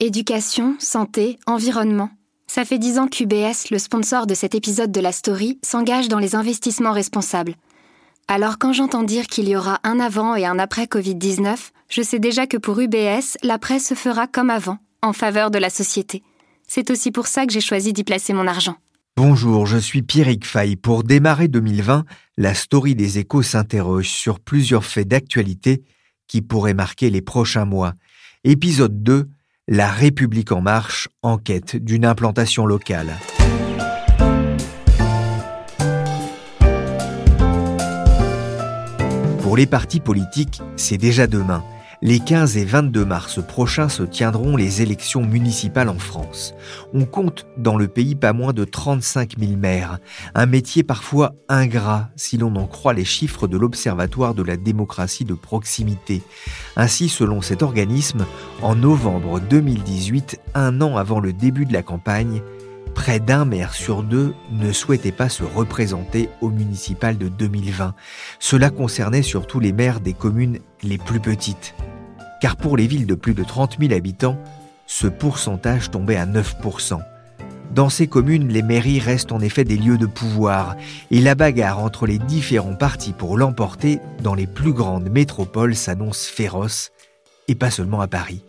Éducation, santé, environnement. Ça fait dix ans qu'UBS, le sponsor de cet épisode de la story, s'engage dans les investissements responsables. Alors quand j'entends dire qu'il y aura un avant et un après Covid-19, je sais déjà que pour UBS, l'après se fera comme avant, en faveur de la société. C'est aussi pour ça que j'ai choisi d'y placer mon argent. Bonjour, je suis Pierrick Fay. Pour démarrer 2020, la story des échos s'interroge sur plusieurs faits d'actualité qui pourraient marquer les prochains mois. Épisode 2, la République en marche en quête d'une implantation locale. Pour les partis politiques, c'est déjà demain. Les 15 et 22 mars prochains se tiendront les élections municipales en France. On compte dans le pays pas moins de 35 000 maires, un métier parfois ingrat si l'on en croit les chiffres de l'Observatoire de la démocratie de proximité. Ainsi, selon cet organisme, en novembre 2018, un an avant le début de la campagne, près d'un maire sur deux ne souhaitait pas se représenter au municipal de 2020. Cela concernait surtout les maires des communes les plus petites. Car pour les villes de plus de 30 000 habitants, ce pourcentage tombait à 9%. Dans ces communes, les mairies restent en effet des lieux de pouvoir, et la bagarre entre les différents partis pour l'emporter dans les plus grandes métropoles s'annonce féroce, et pas seulement à Paris.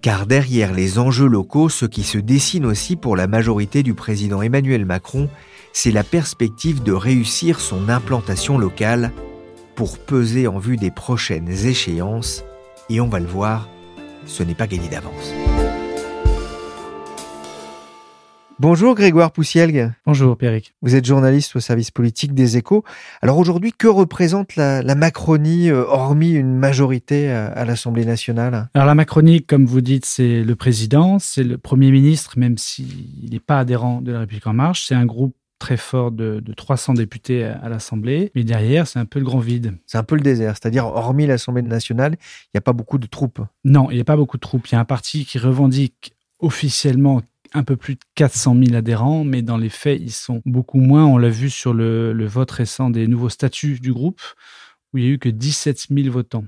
Car derrière les enjeux locaux, ce qui se dessine aussi pour la majorité du président Emmanuel Macron, c'est la perspective de réussir son implantation locale pour peser en vue des prochaines échéances, et on va le voir, ce n'est pas gagné d'avance. Bonjour Grégoire Poussielgue. Bonjour Pierrick. Vous êtes journaliste au service politique des échos. Alors aujourd'hui, que représente la, Macronie, euh, hormis une majorité à, l'Assemblée nationale? Alors la Macronie, comme vous dites, c'est le président, c'est le Premier ministre, même s'il n'est pas adhérent de la République en marche. C'est un groupe très fort de, 300 députés à, l'Assemblée, mais derrière, c'est un peu le grand vide. C'est un peu le désert, c'est-à-dire, hormis l'Assemblée nationale, il n'y a pas beaucoup de troupes. Non, il n'y a pas beaucoup de troupes. Il y a un parti qui revendique officiellement un peu plus de 400 000 adhérents, mais dans les faits, ils sont beaucoup moins. On l'a vu sur le, vote récent des nouveaux statuts du groupe, où il n'y a eu que 17 000 votants.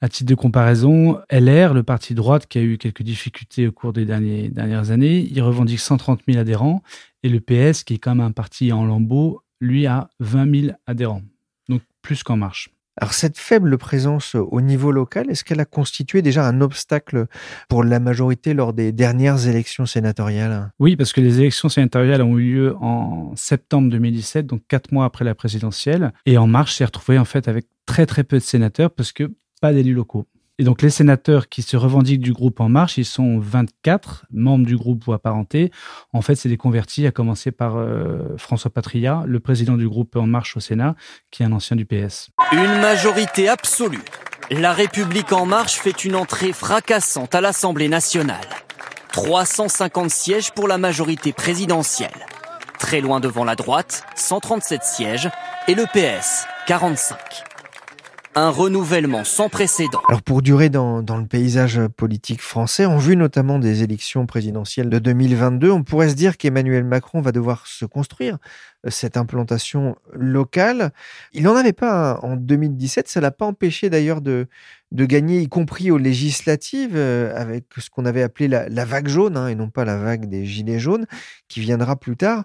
À titre de comparaison, LR, le parti droite qui a eu quelques difficultés au cours des dernières années, il revendique 130 000 adhérents, et le PS, qui est quand même un parti en lambeaux, lui a 20 000 adhérents. Donc plus qu'en marche. Alors cette faible présence au niveau local, est-ce qu'elle a constitué déjà un obstacle pour la majorité lors des dernières élections sénatoriales? Oui, parce que les élections sénatoriales ont eu lieu en septembre 2017, donc quatre mois après la présidentielle. Et En Marche s'est retrouvé en fait avec très très peu de sénateurs parce que pas d'élus locaux. Et donc les sénateurs qui se revendiquent du groupe En Marche, ils sont 24 membres du groupe ou apparentés. En fait, c'est des convertis, à commencer par euh, François Patria, le président du groupe En Marche au Sénat, qui est un ancien du PS. Une majorité absolue. La République En Marche fait une entrée fracassante à l'Assemblée nationale. 350 sièges pour la majorité présidentielle. Très loin devant la droite, 137 sièges, et le PS, 45 un renouvellement sans précédent. Alors pour durer dans, le paysage politique français, en vue notamment des élections présidentielles de 2022, on pourrait se dire qu'Emmanuel Macron va devoir se construire euh, cette implantation locale. Il n'en avait pas en 2017, ça l'a pas empêché d'ailleurs de, de gagner, y compris aux législatives, euh, avec ce qu'on avait appelé la, vague jaune, hein, et non pas la vague des gilets jaunes, qui viendra plus tard.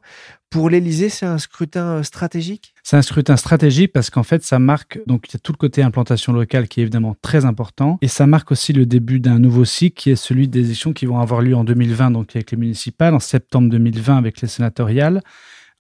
Pour l'Élysée, c'est un scrutin euh, stratégique? C'est un scrutin stratégique parce qu'en fait, ça marque, donc il y a tout le côté implantation locale qui est évidemment très important, et ça marque aussi le début d'un nouveau cycle qui est celui des élections qui vont avoir lieu en 2020, donc avec les municipales, en septembre 2020 avec les sénatoriales,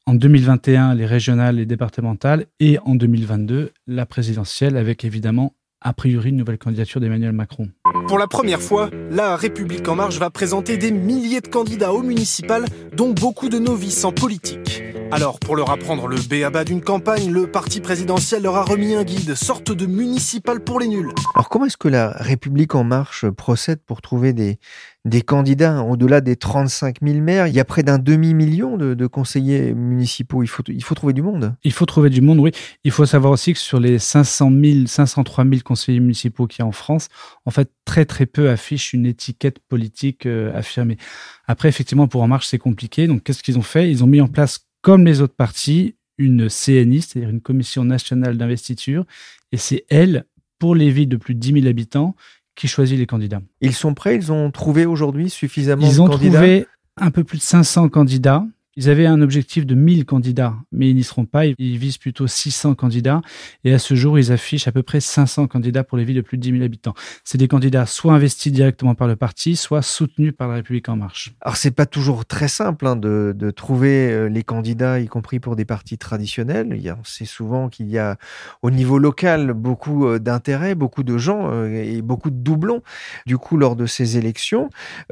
en 2021 les régionales et départementales et en 2022 la présidentielle avec évidemment a priori une nouvelle candidature d'Emmanuel Macron. Pour la première fois, la République en marche va présenter des milliers de candidats aux municipales, dont beaucoup de novices en politique. Alors, pour leur apprendre le béaba d'une campagne, le parti présidentiel leur a remis un guide, sorte de municipal pour les nuls. Alors comment est-ce que la République en marche procède pour trouver des, des candidats au-delà des 35 000 maires? Il y a près d'un demi-million de, conseillers municipaux. Il faut, il faut trouver du monde. Il faut trouver du monde, oui. Il faut savoir aussi que sur les 500 000, 503 000 conseillers municipaux qu'il y a en France, en fait, très très peu affichent une étiquette politique euh, affirmée. Après, effectivement, pour En Marche, c'est compliqué. Donc, qu'est-ce qu'ils ont fait? Ils ont mis en place comme les autres partis, une CNI, c'est-à-dire une commission nationale d'investiture, et c'est elle, pour les villes de plus de 10 000 habitants, qui choisit les candidats. Ils sont prêts? Ils ont trouvé aujourd'hui suffisamment de candidats? Ils ont trouvé un peu plus de 500 candidats. Ils avaient un objectif de 1000 candidats, mais ils n'y seront pas. Ils visent plutôt 600 candidats. Et à ce jour, ils affichent à peu près 500 candidats pour les villes de plus de 10 000 habitants. C'est des candidats soit investis directement par le parti, soit soutenus par la République En Marche. Alors, c'est pas toujours très simple hein, de, trouver euh, les candidats, y compris pour des partis traditionnels. On sait souvent qu'il y a au niveau local beaucoup euh, d'intérêts, beaucoup de gens euh, et beaucoup de doublons, du coup, lors de ces élections.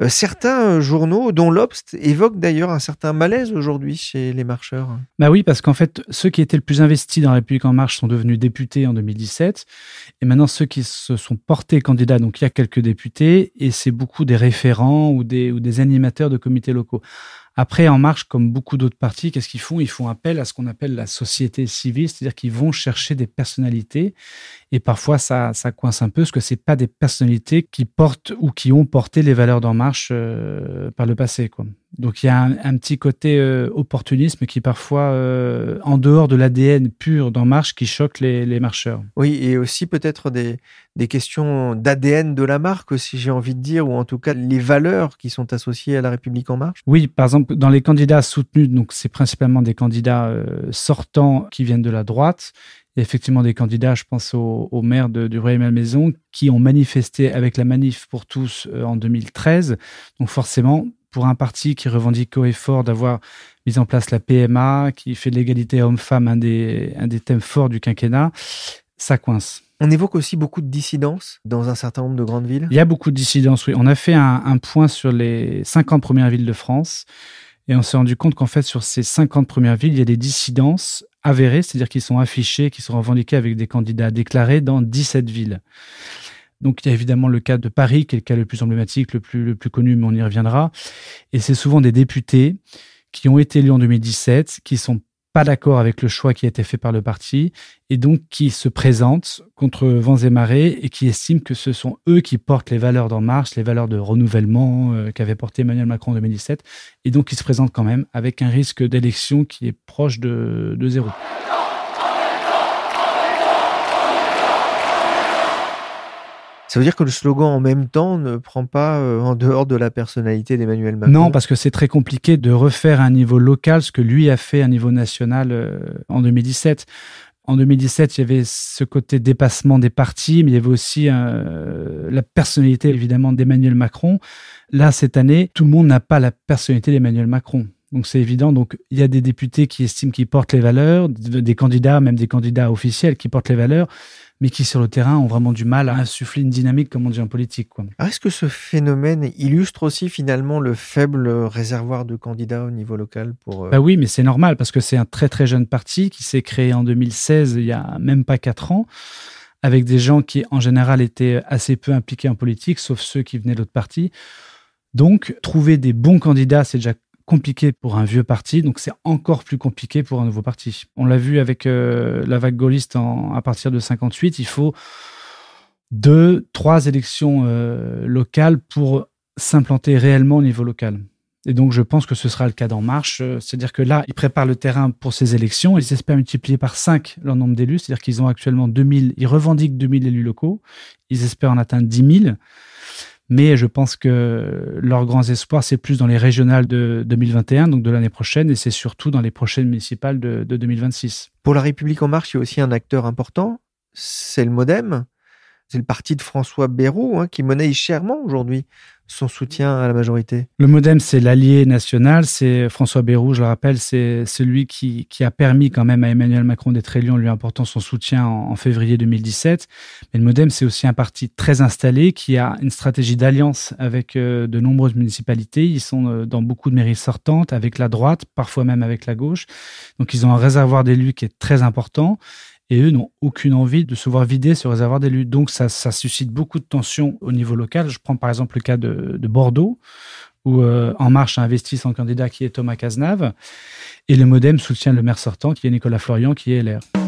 Certains journaux, dont l'Obst, évoquent d'ailleurs un certain malaise aujourd'hui chez les marcheurs? Bah oui, parce qu'en fait, ceux qui étaient le plus investis dans la République en marche sont devenus députés en 2017. Et maintenant, ceux qui se sont portés candidats, donc il y a quelques députés, et c'est beaucoup des référents ou des, ou des animateurs de comités locaux. Après, En Marche, comme beaucoup d'autres partis, qu'est-ce qu'ils font? Ils font appel à ce qu'on appelle la société civile, c'est-à-dire qu'ils vont chercher des personnalités. Et parfois, ça, ça coince un peu, parce que c'est pas des personnalités qui portent ou qui ont porté les valeurs d'En Marche euh, par le passé. Quoi. Donc il y a un, petit côté euh, opportunisme qui parfois, euh, en dehors de l'ADN pur d'En Marche, qui choque les, les, marcheurs. Oui, et aussi peut-être des, des questions d'ADN de la marque, si j'ai envie de dire, ou en tout cas les valeurs qui sont associées à la République En Marche. Oui, par exemple, dans les candidats soutenus, donc c'est principalement des candidats sortants qui viennent de la droite. Il y a effectivement des candidats, je pense au, au maire de, du Royaume-Malmaison, qui ont manifesté avec la manif pour tous en 2013. Donc forcément, pour un parti qui revendique haut et fort d'avoir mis en place la PMA, qui fait de l'égalité homme-femme un des, un des thèmes forts du quinquennat, ça coince. On évoque aussi beaucoup de dissidence dans un certain nombre de grandes villes? Il y a beaucoup de dissidence, oui. On a fait un, un point sur les 50 premières villes de France et on s'est rendu compte qu'en fait, sur ces 50 premières villes, il y a des dissidences avérées, c'est-à-dire qu'ils sont affichés, qui sont revendiqués avec des candidats déclarés dans 17 villes. Donc il y a évidemment le cas de Paris, qui est le cas le plus emblématique, le plus, le plus connu, mais on y reviendra. Et c'est souvent des députés qui ont été élus en 2017, qui sont pas d'accord avec le choix qui a été fait par le parti et donc qui se présentent contre vents et marées et qui estiment que ce sont eux qui portent les valeurs d'En Marche, les valeurs de renouvellement euh, qu'avait porté Emmanuel Macron en 2017 et donc ils se présentent quand même avec un risque d'élection qui est proche de, de zéro. Ça veut dire que le slogan en même temps ne prend pas euh, en dehors de la personnalité d'Emmanuel Macron Non, parce que c'est très compliqué de refaire à un niveau local ce que lui a fait à un niveau national euh, en 2017. En 2017, il y avait ce côté dépassement des partis, mais il y avait aussi euh, la personnalité évidemment d'Emmanuel Macron. Là, cette année, tout le monde n'a pas la personnalité d'Emmanuel Macron. Donc c'est évident. Donc il y a des députés qui estiment qu'ils portent les valeurs, des candidats, même des candidats officiels qui portent les valeurs, mais qui sur le terrain ont vraiment du mal à insuffler une dynamique, comme on dit en politique. Est-ce que ce phénomène illustre aussi finalement le faible réservoir de candidats au niveau local pour... Euh, bah oui, mais c'est normal parce que c'est un très très jeune parti qui s'est créé en 2016, il y a même pas quatre ans avec des gens qui en général étaient assez peu impliqués en politique, sauf ceux qui venaient d'autres partis. Donc, trouver des bons candidats, c'est déjà compliqué pour un vieux parti, donc c'est encore plus compliqué pour un nouveau parti. On l'a vu avec euh, la vague gaulliste à partir de 58, il faut deux, trois élections euh, locales pour s'implanter réellement au niveau local. Et donc, je pense que ce sera le cas d'En Marche. Euh, c'est-à-dire que là, ils préparent le terrain pour ces élections. Ils espèrent multiplier par 5 leur nombre d'élus. C'est-à-dire qu'ils ont actuellement 2000, ils revendiquent 2000 élus locaux. Ils espèrent en atteindre 10 000. Mais je pense que leurs grands espoirs, c'est plus dans les régionales de 2021, donc de l'année prochaine, et c'est surtout dans les prochaines municipales de, 2026. Pour La République En Marche, il y a aussi un acteur important, c'est le Modem. C'est le parti de François Bayrou hein, qui monnaie chèrement aujourd'hui son soutien à la majorité Le Modem, c'est l'allié national. C'est François Bayrou, je le rappelle, c'est celui qui, a permis quand même à Emmanuel Macron d'être élu en lui apportant son soutien en, février 2017. Mais le Modem, c'est aussi un parti très installé qui a une stratégie d'alliance avec euh, de nombreuses municipalités. Ils sont euh, dans beaucoup de mairies sortantes avec la droite, parfois même avec la gauche. Donc ils ont un réservoir d'élus qui est très important et eux n'ont aucune envie de se voir vider ce réservoir d'élus. Donc ça, suscite beaucoup de tensions au niveau local. Je prends par exemple le cas de, Bordeaux, où euh, En Marche a investi son candidat qui est Thomas Cazenave, et le Modem soutient le maire sortant qui est Nicolas Florian, qui est LR.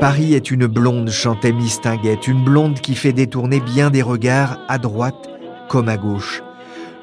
Paris est une blonde, chantait Mistinguette, une blonde qui fait détourner bien des regards à droite comme à gauche.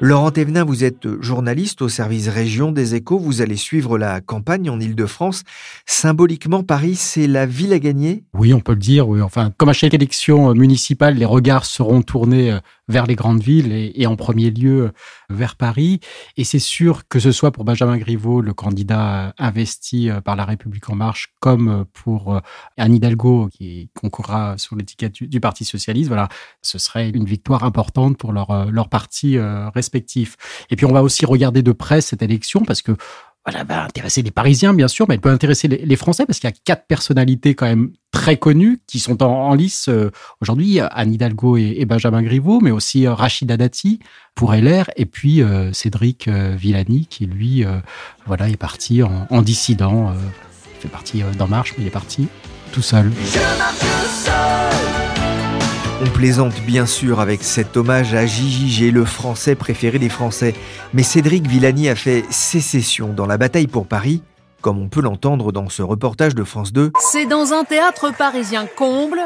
Laurent Thévenin, vous êtes journaliste au service région des échos, vous allez suivre la campagne en Ile-de-France. Symboliquement, Paris, c'est la ville à gagner? Oui, on peut le dire. Oui. Enfin, comme à chaque élection municipale, les regards seront tournés euh, vers les grandes villes et, en premier lieu euh, vers Paris. Et c'est sûr que ce soit pour Benjamin Griveaux, le candidat investi euh, par La République en marche, comme pour Anne Hidalgo, qui concourra sous l'étiquette du, Parti socialiste, voilà, ce serait une victoire importante pour leur, leur parti respectif. Et puis on va aussi regarder de près cette élection parce que voilà, va intéresser les Parisiens, bien sûr, mais elle peut intéresser les, Français parce qu'il y a quatre personnalités quand même très connues qui sont en, lice euh, aujourd'hui. Anne Hidalgo et, Benjamin Griveaux, mais aussi euh, Rachida Dati pour LR et puis euh, Cédric Villani qui, lui, voilà, est parti en, dissident. il fait partie d'En Marche, mais il est parti tout seul. On plaisante bien sûr avec cet hommage à Gigi G, le français préféré des Français. Mais Cédric Villani a fait sécession dans la bataille pour Paris, comme on peut l'entendre dans ce reportage de France 2. C'est dans un théâtre parisien comble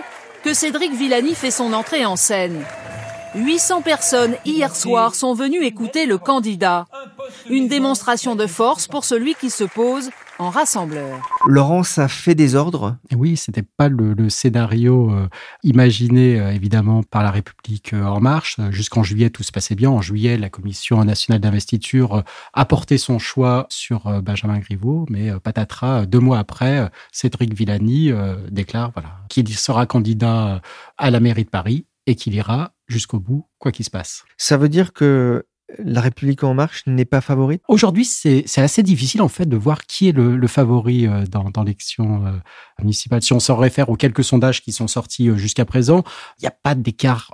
que Cédric Villani fait son entrée en scène. 800 personnes hier soir sont venues écouter le candidat. Une démonstration de force pour celui qui se pose en rassembleur. Laurent, ça fait des ordres Oui, c'était pas le, scénario euh, imaginé euh, évidemment par la République euh, en marche. Jusqu'en juillet, tout se passait bien. En juillet, la Commission nationale d'investiture a porté son choix sur Benjamin Griveaux, mais patatras, deux mois après, Cédric Villani déclare voilà, qu'il sera candidat à la mairie de Paris et qu'il ira jusqu'au bout, quoi qu'il se passe. Ça veut dire que la République en marche n'est pas favorite? Aujourd'hui, c'est assez difficile en fait de voir qui est le, favori euh, dans, l'élection euh, municipale. Si on se réfère aux quelques sondages qui sont sortis euh, jusqu'à présent, il n'y a pas d'écart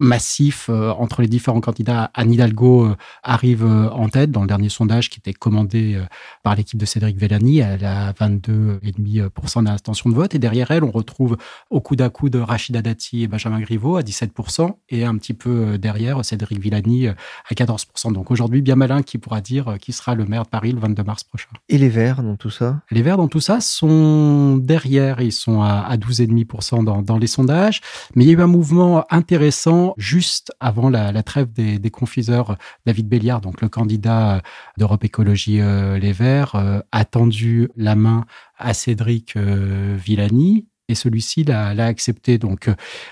massif euh, entre les différents candidats. Anne Hidalgo euh, arrive euh, en tête dans le dernier sondage qui était commandé par l'équipe de Cédric Vellani. Elle a 22,5% d'intention de vote. Et derrière elle, on retrouve au coup d'à coup de Rachida Dati et Benjamin Griveaux à 17%. Et un petit peu derrière, Cédric Villani à 14%. Donc aujourd'hui, bien malin qui pourra dire qui sera le maire de Paris le 22 mars prochain. Et les Verts dans tout ça? Les Verts dans tout ça sont derrière. Ils sont à, 12,5% dans, dans les sondages. Mais il y a eu un mouvement intéressant juste avant la, trêve des, confiseurs, David Béliard, donc le candidat d'Europe Écologie euh, Les Verts, euh, a tendu la main à Cédric euh, Villani et celui-ci l'a accepté. Donc,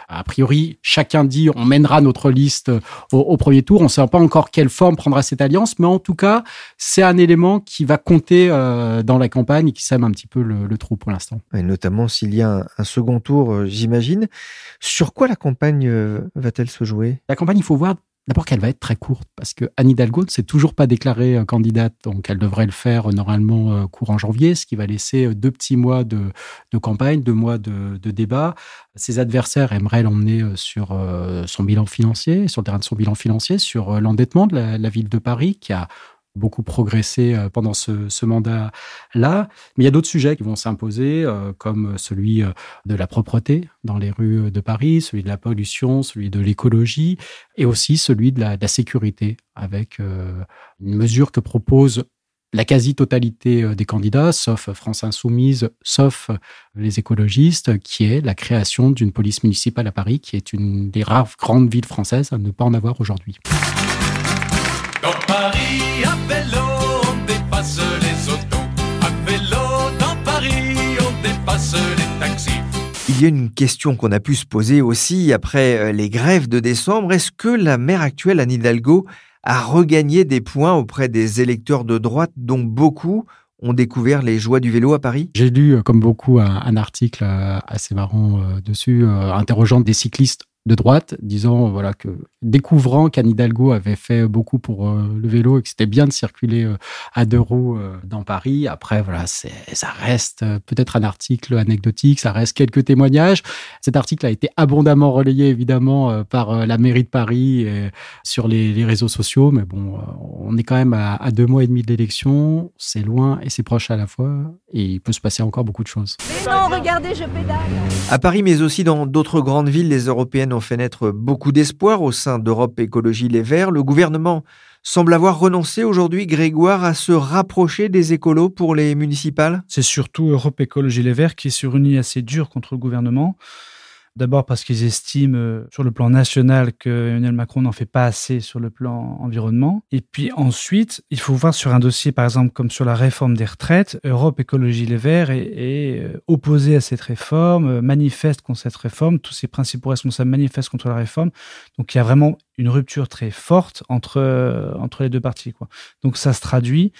a priori, chacun dit on mènera notre liste au, premier tour. On ne sait pas encore quelle forme prendra cette alliance, mais en tout cas, c'est un élément qui va compter dans la campagne et qui sème un petit peu le, trou pour l'instant. Et notamment s'il y a un second tour, j'imagine. Sur quoi la campagne euh, va-t-elle se jouer? La campagne, il faut voir D'abord qu'elle va être très courte parce que Anne Hidalgo ne s'est toujours pas déclarée euh, candidate, donc elle devrait le faire euh, normalement courant janvier, ce qui va laisser deux petits mois de, campagne, deux mois de, débat. Ses adversaires aimeraient l'emmener sur son bilan financier, sur le terrain de son bilan financier, sur l'endettement de la, ville de Paris, qui a beaucoup progressé euh, pendant ce, mandat-là. Mais il y a d'autres sujets qui vont s'imposer, euh, comme celui euh, de la propreté dans les rues de Paris, celui de la pollution, celui de l'écologie, et aussi celui de la, sécurité, avec une mesure que propose la quasi-totalité des candidats, sauf France Insoumise, sauf les écologistes, qui est la création d'une police municipale à Paris, qui est une des rares grandes villes françaises à ne pas en avoir aujourd'hui. Il y a une question qu'on a pu se poser aussi après euh, les grèves de décembre. Est-ce que la maire actuelle, Anne Hidalgo, à regagner des points auprès des électeurs de droite dont beaucoup ont découvert les joies du vélo à Paris? J'ai lu, comme beaucoup, un, article assez marrant dessus, interrogeant des cyclistes de droite, disant voilà que découvrant qu'Anne Hidalgo avait fait beaucoup pour euh, le vélo et que c'était bien de circuler euh, à deux roues euh, dans Paris. Après voilà, ça reste peut-être un article anecdotique, ça reste quelques témoignages. Cet article a été abondamment relayé évidemment par la mairie de Paris et sur les, réseaux sociaux, mais bon, on est quand même à, deux mois et demi de l'élection, c'est loin et c'est proche à la fois, et il peut se passer encore beaucoup de choses. Mais non, regardez, je pédale. À Paris, mais aussi dans d'autres grandes villes, les européennes ont fait naître beaucoup d'espoir au sein d'Europe Écologie Les Verts. Le gouvernement semble avoir renoncé aujourd'hui, Grégoire, à se rapprocher des écolos pour les municipales. C'est surtout Europe Écologie Les Verts qui est sur une assez dure contre le gouvernement. D'abord parce qu'ils estiment euh, sur le plan national que Emmanuel Macron n'en fait pas assez sur le plan environnement. Et puis ensuite, il faut voir sur un dossier, par exemple, comme sur la réforme des retraites, Europe Écologie Les Verts est, est euh, opposé à cette réforme, euh, manifeste contre cette réforme, tous ses principaux responsables manifestent contre la réforme. Donc il y a vraiment une rupture très forte entre, entre les deux parties. Donc ça se traduit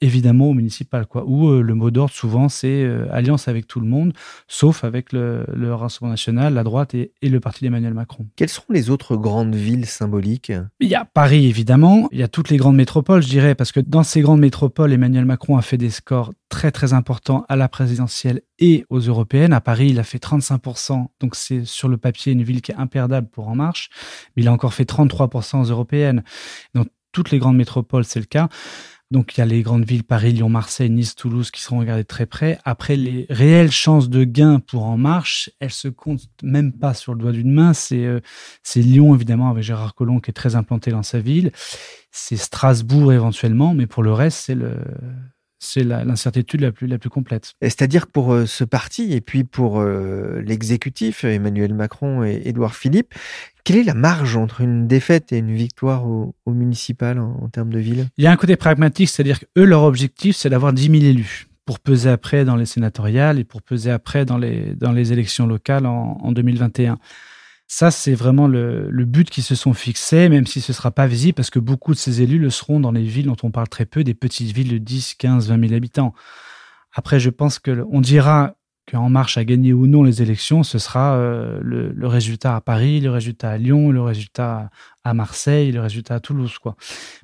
évidemment au municipal, quoi. Où euh, le mot d'ordre souvent c'est euh, alliance avec tout le monde, sauf avec le, Rassemblement national, la droite et, le parti d'Emmanuel Macron. Quelles sont les autres grandes villes symboliques? Il y a Paris évidemment, il y a toutes les grandes métropoles, je dirais, parce que dans ces grandes métropoles, Emmanuel Macron a fait des scores très très importants à la présidentielle et aux européennes. À Paris, il a fait 35%, donc c'est sur le papier une ville qui est imperdable pour En Marche, mais il a encore fait 33% aux européennes. Dans toutes les grandes métropoles, c'est le cas. Donc il y a les grandes villes Paris, Lyon, Marseille, Nice, Toulouse qui seront regardées très près. Après, les réelles chances de gain pour En Marche, elles se comptent même pas sur le doigt d'une main. C'est euh, Lyon évidemment avec Gérard Collomb qui est très implanté dans sa ville. C'est Strasbourg éventuellement, mais pour le reste, c'est le c'est l'incertitude la plus, la plus complète. C'est-à-dire que pour euh, ce parti et puis pour euh, l'exécutif, Emmanuel Macron et Édouard Philippe, quelle est la marge entre une défaite et une victoire au, municipal en, termes de ville? Il y a un côté pragmatique, c'est-à-dire que eux, leur objectif, c'est d'avoir 10 000 élus pour peser après dans les sénatoriales et pour peser après dans les, dans les élections locales en, en 2021. Ça, c'est vraiment le, but qu'ils se sont fixés, même si ce ne sera pas visible, parce que beaucoup de ces élus le seront dans les villes dont on parle très peu, des petites villes de 10, 15, 20 000 habitants. Après, je pense que on dira qu'En Marche a gagné ou non les élections, ce sera euh, le, le, résultat à Paris, le résultat à Lyon, le résultat à Marseille, le résultat à Toulouse. Quoi.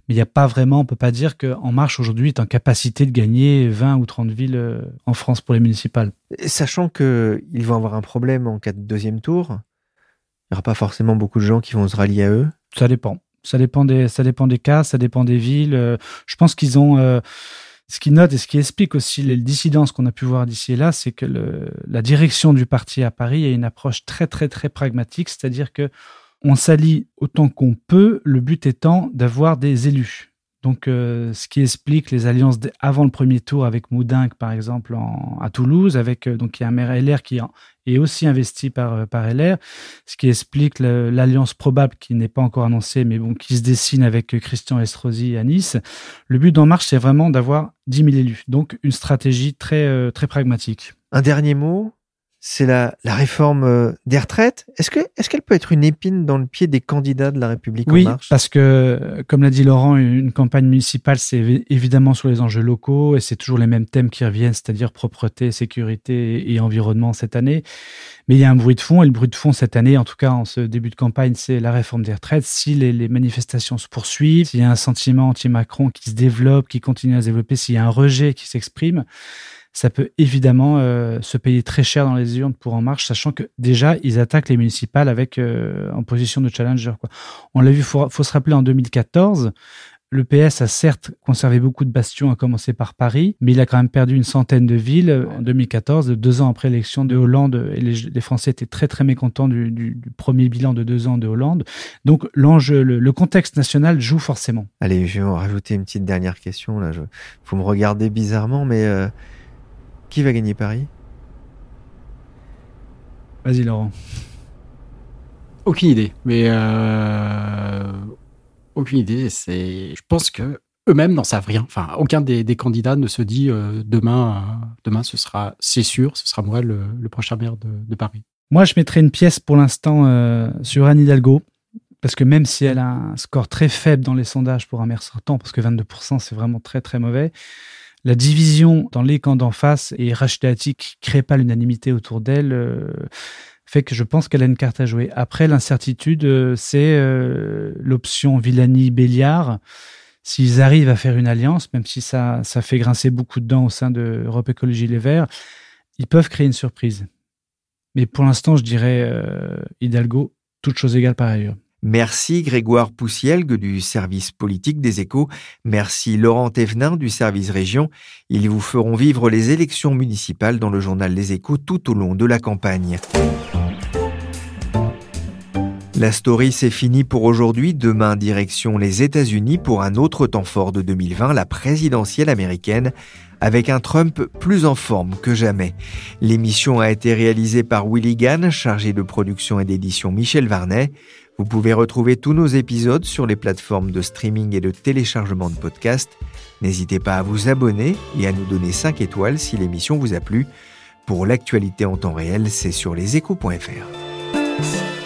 Mais il n'y a pas vraiment, on peut pas dire qu'En Marche aujourd'hui est en capacité de gagner 20 ou 30 villes euh, en France pour les municipales. Sachant qu'ils vont avoir un problème en cas de deuxième tour, il n'y aura pas forcément beaucoup de gens qui vont se rallier à eux Ça dépend. Ça dépend des, cas, ça dépend des villes. Euh, je pense qu'ils ont. Euh, ce qui note et ce qui explique aussi les dissidences qu'on a pu voir d'ici et là, c'est que la direction du parti à Paris a une approche très très très pragmatique, c'est-à-dire que on s'allie autant qu'on peut, le but étant d'avoir des élus. Donc, euh, ce qui explique les alliances avant le premier tour avec Moudinque, par exemple, à Toulouse, avec euh, donc il y a un maire LR qui est aussi investi par, euh, par LR, ce qui explique l'alliance probable qui n'est pas encore annoncée, mais bon, qui se dessine avec Christian Estrosi à Nice. Le but d'En Marche, c'est vraiment d'avoir 10 000 élus. Donc, une stratégie très, très pragmatique. Un dernier mot c'est la, réforme euh, des retraites. Est-ce que est-ce qu'elle peut être une épine dans le pied des candidats de la République oui, en marche? parce que comme l'a dit Laurent, une campagne municipale c'est évidemment sur les enjeux locaux et c'est toujours les mêmes thèmes qui reviennent, c'est-à-dire propreté, sécurité et environnement cette année. Mais il y a un bruit de fond et le bruit de fond cette année, en tout cas en ce début de campagne, c'est la réforme des retraites. Si les, les manifestations se poursuivent, s'il y a un sentiment anti-Macron qui se développe, qui continue à se développer, s'il y a un rejet qui s'exprime, ça peut évidemment euh, se payer très cher dans les urnes pour En Marche, sachant que déjà, ils attaquent les municipales avec euh, en position de challenger. On l'a vu, il faut, se rappeler en 2014, le PS a certes conservé beaucoup de bastions, à commencer par Paris, mais il a quand même perdu une centaine de villes en 2014, deux ans après l'élection de Hollande. Les, Français étaient très très mécontents du, premier bilan de deux ans de Hollande. Donc l'enjeu, le, contexte national joue forcément. Allez, je vais en rajouter une petite dernière question. Là, je, faut me regarder bizarrement, mais euh, qui va gagner Paris? Vas-y Laurent. Aucune idée, mais euh, aucune idée. C'est, je pense que eux-mêmes n'en savent rien. Enfin, aucun des, candidats ne se dit euh, demain, euh, demain ce sera, c'est sûr, ce sera moi le, prochain maire de, Paris. Moi, je mettrai une pièce pour l'instant sur Anne Hidalgo Parce que même si elle a un score très faible dans les sondages pour un maire sortant, parce que 22% c'est vraiment très très mauvais, la division dans les camps d'en face et Rachida qui crée pas l'unanimité autour d'elle euh, fait que je pense qu'elle a une carte à jouer. Après, l'incertitude, euh, c'est euh, l'option Villani-Béliard. S'ils arrivent à faire une alliance, même si ça, ça fait grincer beaucoup de dents au sein de Europe Écologie Les Verts, ils peuvent créer une surprise. Mais pour l'instant, je dirais Hidalgo, toute chose égale par ailleurs. Merci Grégoire Poussielgue du service politique des échos. Merci Laurent Thévenin du service région. Ils vous feront vivre les élections municipales dans le journal Les échos tout au long de la campagne. La story c'est fini pour aujourd'hui. Demain, direction les États-Unis pour un autre temps fort de 2020, la présidentielle américaine, avec un Trump plus en forme que jamais. L'émission a été réalisée par Willy Gann, chargé de production et d'édition Michel Varnet. Vous pouvez retrouver tous nos épisodes sur les plateformes de streaming et de téléchargement de podcasts. N'hésitez pas à vous abonner et à nous donner 5 étoiles si l'émission vous a plu. Pour l'actualité en temps réel, c'est sur leséchos.fr.